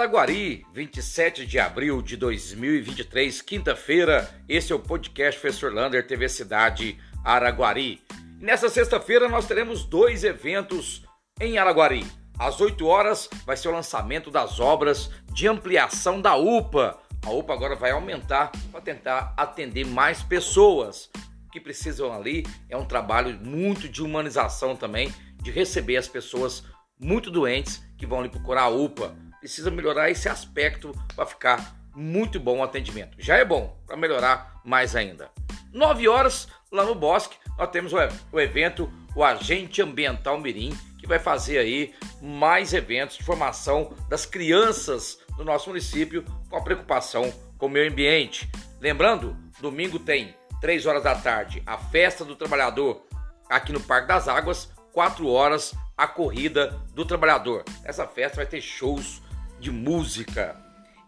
Araguari, 27 de abril de 2023, quinta-feira. Esse é o podcast Professor Lander, TV Cidade Araguari. E nessa sexta-feira nós teremos dois eventos em Araguari. Às 8 horas vai ser o lançamento das obras de ampliação da UPA. A UPA agora vai aumentar para tentar atender mais pessoas que precisam ali. É um trabalho muito de humanização também, de receber as pessoas muito doentes que vão ali procurar a UPA precisa melhorar esse aspecto para ficar muito bom o atendimento. Já é bom, para melhorar mais ainda. 9 horas, lá no Bosque, nós temos o evento O Agente Ambiental Mirim, que vai fazer aí mais eventos de formação das crianças do nosso município com a preocupação com o meio ambiente. Lembrando, domingo tem 3 horas da tarde a festa do trabalhador aqui no Parque das Águas, 4 horas a corrida do trabalhador. Essa festa vai ter shows de música.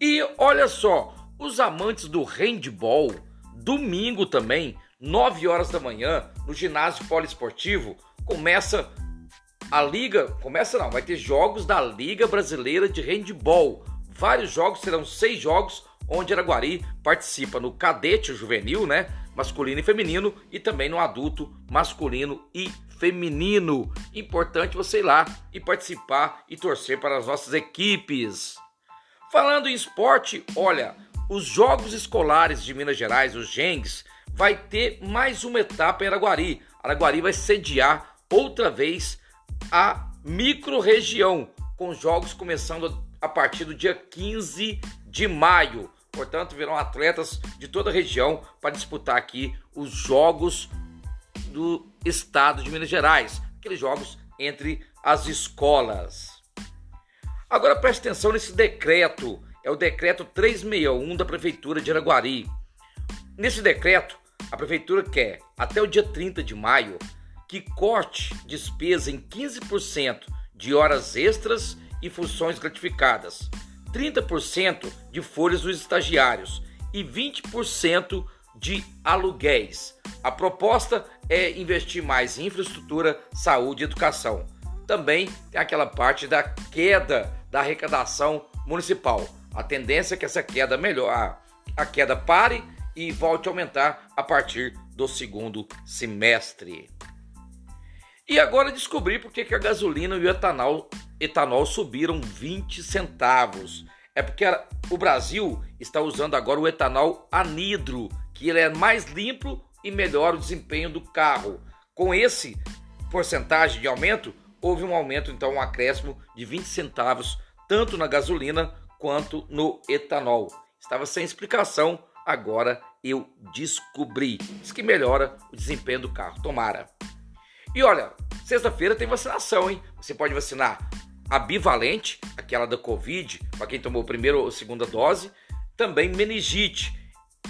E olha só, os amantes do handball, domingo também, 9 horas da manhã, no ginásio poliesportivo, começa a liga, começa não, vai ter jogos da Liga Brasileira de Handball. Vários jogos, serão seis jogos, onde Araguari participa no cadete juvenil, né? Masculino e feminino, e também no adulto masculino e feminino. Importante você ir lá e participar e torcer para as nossas equipes. Falando em esporte, olha, os Jogos Escolares de Minas Gerais, os GENGs, vai ter mais uma etapa em Araguari. Araguari vai sediar outra vez a microrregião, com jogos começando a partir do dia 15 de maio. Portanto, virão atletas de toda a região para disputar aqui os Jogos do estado de Minas Gerais, aqueles jogos entre as escolas. Agora preste atenção nesse decreto, é o decreto 361 da prefeitura de Araguari. Nesse decreto, a prefeitura quer até o dia 30 de maio que corte despesa em 15% de horas extras e funções gratificadas, 30% de folhas dos estagiários e 20% de aluguéis. A proposta é investir mais em infraestrutura, saúde e educação. Também tem aquela parte da queda da arrecadação municipal. A tendência é que essa queda melhore, a queda pare e volte a aumentar a partir do segundo semestre. E agora descobri por que a gasolina e o etanol, etanol subiram 20 centavos. É porque o Brasil está usando agora o etanol anidro, que ele é mais limpo e melhora o desempenho do carro. Com esse porcentagem de aumento, houve um aumento, então, um acréscimo de 20 centavos, tanto na gasolina quanto no etanol. Estava sem explicação, agora eu descobri. Diz que melhora o desempenho do carro. Tomara. E olha, sexta-feira tem vacinação, hein? Você pode vacinar a bivalente, aquela da Covid, para quem tomou a primeira ou segunda dose, também meningite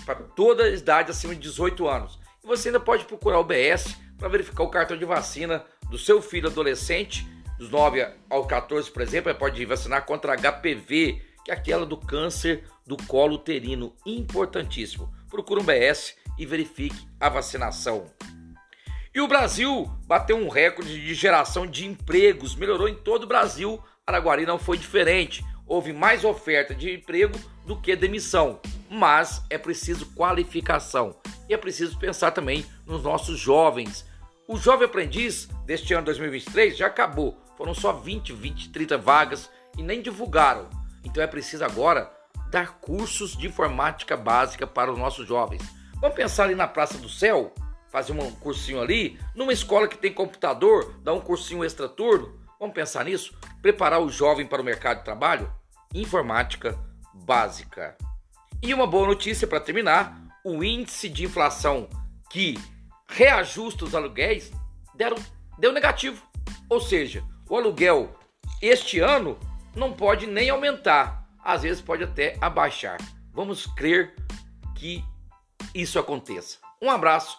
para toda a idade acima de 18 anos. E você ainda pode procurar o BS para verificar o cartão de vacina do seu filho adolescente, dos 9 ao 14, por exemplo, pode vacinar contra HPV, que é aquela do câncer do colo uterino, importantíssimo. Procure um BS e verifique a vacinação. E o Brasil bateu um recorde de geração de empregos, melhorou em todo o Brasil. Araguari não foi diferente. Houve mais oferta de emprego do que demissão mas é preciso qualificação e é preciso pensar também nos nossos jovens. O jovem aprendiz deste ano 2023 já acabou, foram só 20, 20, 30 vagas e nem divulgaram. Então é preciso agora dar cursos de informática básica para os nossos jovens. Vamos pensar ali na Praça do Céu, fazer um cursinho ali, numa escola que tem computador, dar um cursinho extra turno. Vamos pensar nisso? Preparar o jovem para o mercado de trabalho? Informática básica. E uma boa notícia para terminar: o índice de inflação que reajusta os aluguéis deram, deu negativo. Ou seja, o aluguel este ano não pode nem aumentar, às vezes pode até abaixar. Vamos crer que isso aconteça. Um abraço